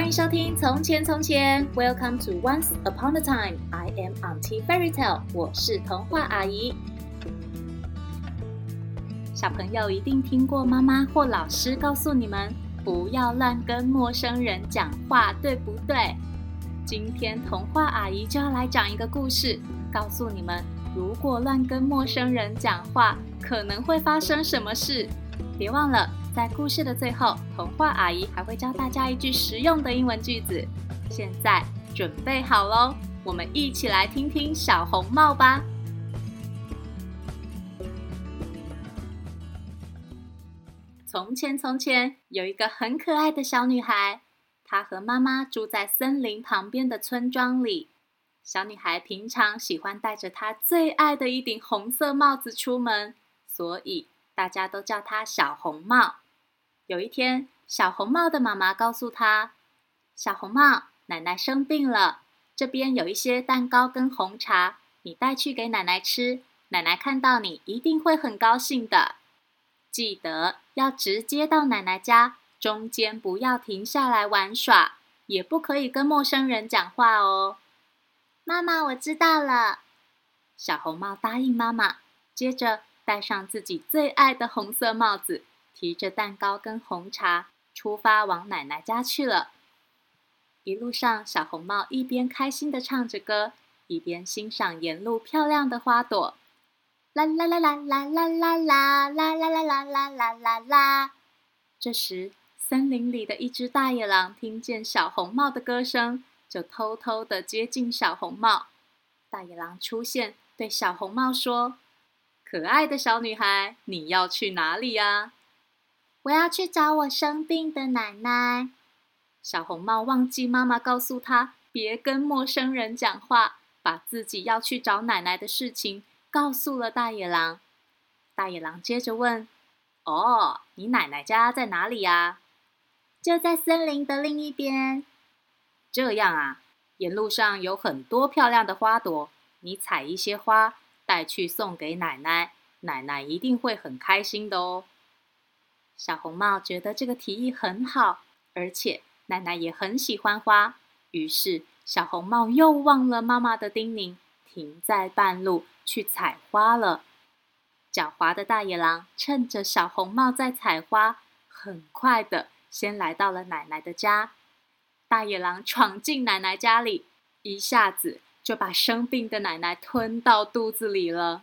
欢迎收听《从前从前》，Welcome to Once Upon a Time。I am Auntie Fairy Tale，我是童话阿姨。小朋友一定听过妈妈或老师告诉你们，不要乱跟陌生人讲话，对不对？今天童话阿姨就要来讲一个故事，告诉你们，如果乱跟陌生人讲话，可能会发生什么事。别忘了。在故事的最后，童话阿姨还会教大家一句实用的英文句子。现在准备好喽，我们一起来听听小红帽吧。从前，从前有一个很可爱的小女孩，她和妈妈住在森林旁边的村庄里。小女孩平常喜欢戴着她最爱的一顶红色帽子出门，所以大家都叫她小红帽。有一天，小红帽的妈妈告诉她：“小红帽，奶奶生病了，这边有一些蛋糕跟红茶，你带去给奶奶吃。奶奶看到你一定会很高兴的。记得要直接到奶奶家，中间不要停下来玩耍，也不可以跟陌生人讲话哦。”妈妈，我知道了。小红帽答应妈妈，接着戴上自己最爱的红色帽子。提着蛋糕跟红茶，出发往奶奶家去了。一路上，小红帽一边开心地唱着歌，一边欣赏沿路漂亮的花朵。啦啦啦啦啦啦啦啦啦啦啦啦啦啦啦啦！这时，森林里的一只大野狼听见小红帽的歌声，就偷偷地接近小红帽。大野狼出现，对小红帽说：“可爱的小女孩，你要去哪里呀？”我要去找我生病的奶奶。小红帽忘记妈妈告诉她别跟陌生人讲话，把自己要去找奶奶的事情告诉了大野狼。大野狼接着问：“哦，你奶奶家在哪里呀？”“就在森林的另一边。”“这样啊，沿路上有很多漂亮的花朵，你采一些花带去送给奶奶，奶奶一定会很开心的哦。”小红帽觉得这个提议很好，而且奶奶也很喜欢花，于是小红帽又忘了妈妈的叮咛，停在半路去采花了。狡猾的大野狼趁着小红帽在采花，很快的先来到了奶奶的家。大野狼闯进奶奶家里，一下子就把生病的奶奶吞到肚子里了。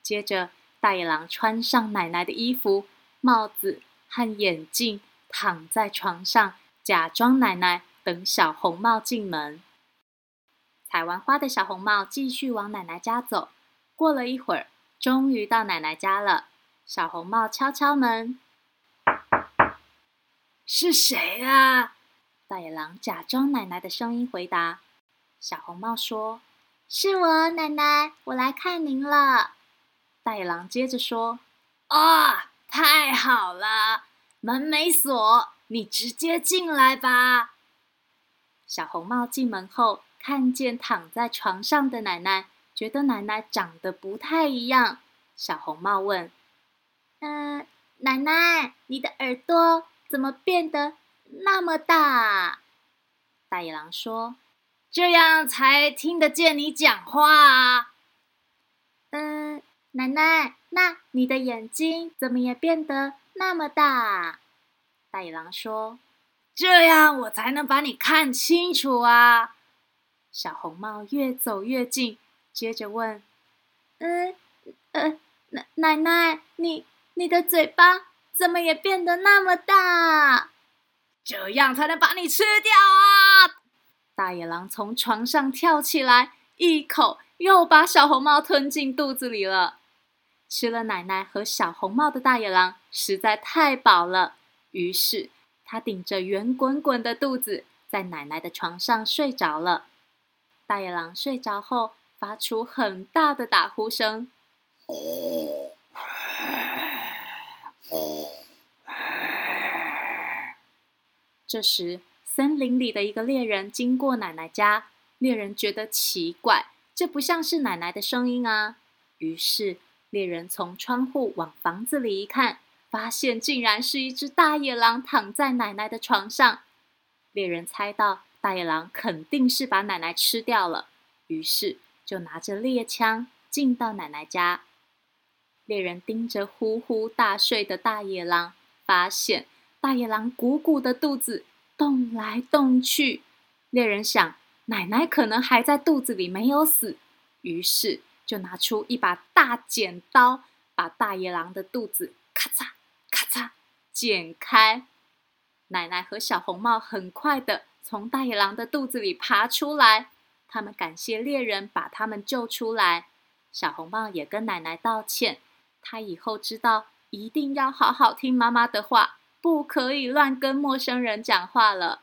接着，大野狼穿上奶奶的衣服。帽子和眼镜，躺在床上，假装奶奶等小红帽进门。采完花的小红帽继续往奶奶家走。过了一会儿，终于到奶奶家了。小红帽敲敲门：“是谁啊？”大野狼假装奶奶的声音回答。小红帽说：“是我，奶奶，我来看您了。”大野狼接着说：“啊！”太好了，门没锁，你直接进来吧。小红帽进门后，看见躺在床上的奶奶，觉得奶奶长得不太一样。小红帽问：“嗯、奶奶，你的耳朵怎么变得那么大？”大野狼说：“这样才听得见你讲话啊。”嗯、奶奶，那你的眼睛怎么也变得那么大？大野狼说：“这样我才能把你看清楚啊。”小红帽越走越近，接着问：“嗯，呃，奶奶奶，你你的嘴巴怎么也变得那么大？这样才能把你吃掉啊！”大野狼从床上跳起来，一口又把小红帽吞进肚子里了。吃了奶奶和小红帽的大野狼实在太饱了，于是他顶着圆滚滚的肚子，在奶奶的床上睡着了。大野狼睡着后，发出很大的打呼声。这时，森林里的一个猎人经过奶奶家，猎人觉得奇怪，这不像是奶奶的声音啊，于是。猎人从窗户往房子里一看，发现竟然是一只大野狼躺在奶奶的床上。猎人猜到大野狼肯定是把奶奶吃掉了，于是就拿着猎枪进到奶奶家。猎人盯着呼呼大睡的大野狼，发现大野狼鼓鼓的肚子动来动去。猎人想，奶奶可能还在肚子里没有死，于是就拿出一把大剪刀，把大野狼的肚子咔嚓咔嚓剪开。奶奶和小红帽很快的从大野狼的肚子里爬出来，他们感谢猎人把他们救出来。小红帽也跟奶奶道歉。他以后知道一定要好好听妈妈的话，不可以乱跟陌生人讲话了。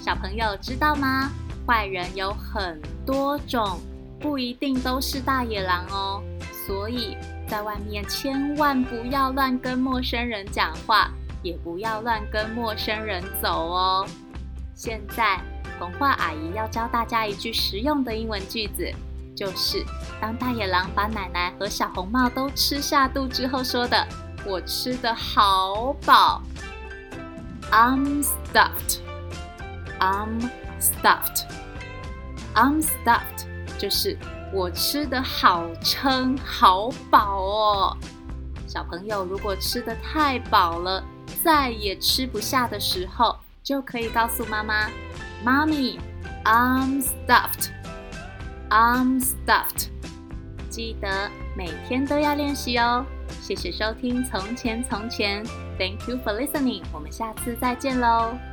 小朋友知道吗？坏人有很多种，不一定都是大野狼哦。所以在外面千万不要乱跟陌生人讲话，也不要乱跟陌生人走哦。现在童话阿姨要教大家一句实用的英文句子。就是当大野狼把奶奶和小红帽都吃下肚之后说的：“我吃得好饱，I'm stuffed, I'm stuffed, I'm stuffed。”就是我吃得好撑好饱哦。小朋友如果吃得太饱了，再也吃不下的时候，就可以告诉妈妈：“Mommy, I'm stuffed。” I'm stuffed。记得每天都要练习哦。谢谢收听《从前从前》，Thank you for listening。我们下次再见喽。